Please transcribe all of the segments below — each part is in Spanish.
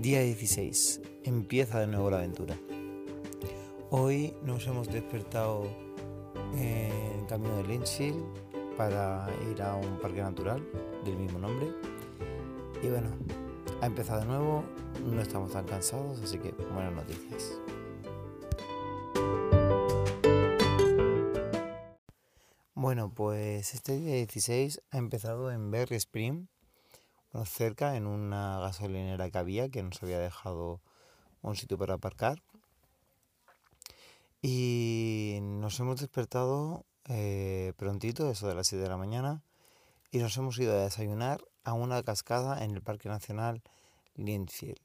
Día 16. Empieza de nuevo la aventura. Hoy nos hemos despertado en camino de Lynchfield para ir a un parque natural del mismo nombre. Y bueno, ha empezado de nuevo, no estamos tan cansados, así que buenas noticias. Bueno, pues este día 16 ha empezado en Berry Spring, cerca, en una gasolinera que había, que nos había dejado un sitio para aparcar. Y nos hemos despertado eh, prontito, eso de las 7 de la mañana, y nos hemos ido a desayunar a una cascada en el Parque Nacional Linfield.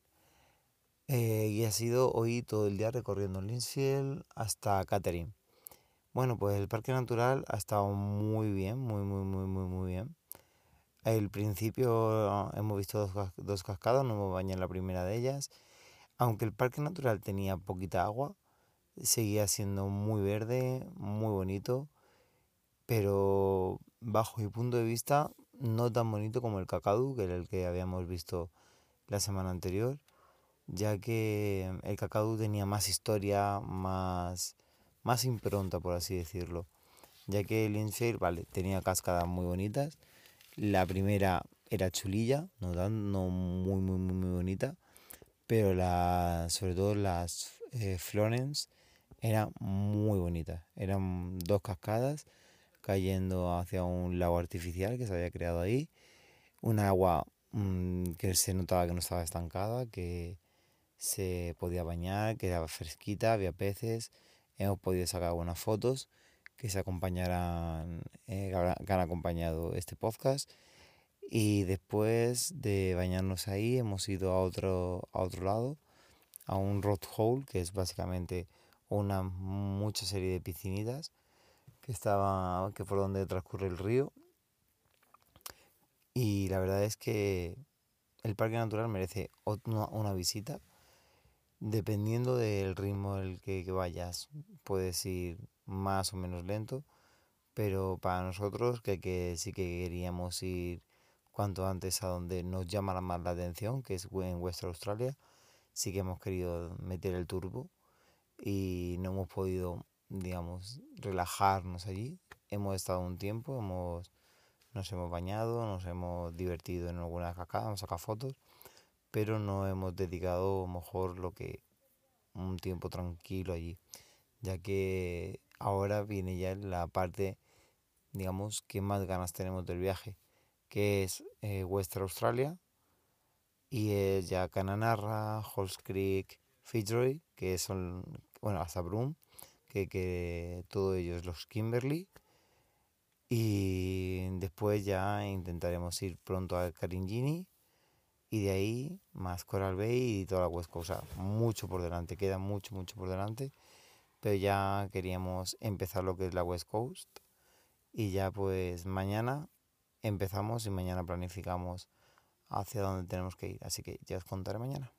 Eh, y ha sido hoy todo el día recorriendo Linfield hasta Catherine. Bueno, pues el Parque Natural ha estado muy bien, muy, muy, muy, muy, muy bien. Al principio hemos visto dos, cascadas, no hemos bañado en la primera de ellas. Aunque el parque natural tenía poquita agua, seguía siendo muy verde, muy bonito, pero bajo mi punto de vista no tan bonito como el cacadu, que era el que habíamos visto la semana anterior, ya que el cacadu tenía más historia, más, más impronta, por así decirlo, ya que el Infield, vale, tenía cascadas muy bonitas, la primera era chulilla, no, no muy, muy, muy, bonita, pero la, sobre todo las eh, Florence era muy bonita. Eran dos cascadas cayendo hacia un lago artificial que se había creado ahí. Un agua mm, que se notaba que no estaba estancada, que se podía bañar, que era fresquita, había peces. Hemos podido sacar algunas fotos que se acompañarán, eh, que han acompañado este podcast. Y después de bañarnos ahí, hemos ido a otro, a otro lado, a un road hole, que es básicamente una mucha serie de piscinitas que estaba, que por donde transcurre el río. Y la verdad es que el parque natural merece una, visita. Dependiendo del ritmo el que, que vayas, puedes ir más o menos lento, pero para nosotros que, sí que queríamos ir cuanto antes a donde nos llama más la atención, que es en Western Australia, sí que hemos querido meter el turbo y no hemos podido, digamos, relajarnos allí. Hemos estado un tiempo, hemos, nos hemos bañado, nos hemos divertido en algunas cascadas, hemos sacado fotos, pero no hemos dedicado mejor lo que un tiempo tranquilo allí, ya que ahora viene ya la parte, digamos, que más ganas tenemos del viaje, que es eh, Western Australia, y es ya Cananarra, Halls Creek, Fitzroy, que son, bueno, hasta Broome, que, que todos ellos los Kimberley. Y después ya intentaremos ir pronto a Caringini y de ahí más Coral Bay y toda la West Coast. O sea, mucho por delante, queda mucho, mucho por delante pero ya queríamos empezar lo que es la West Coast y ya pues mañana empezamos y mañana planificamos hacia dónde tenemos que ir, así que ya os contaré mañana.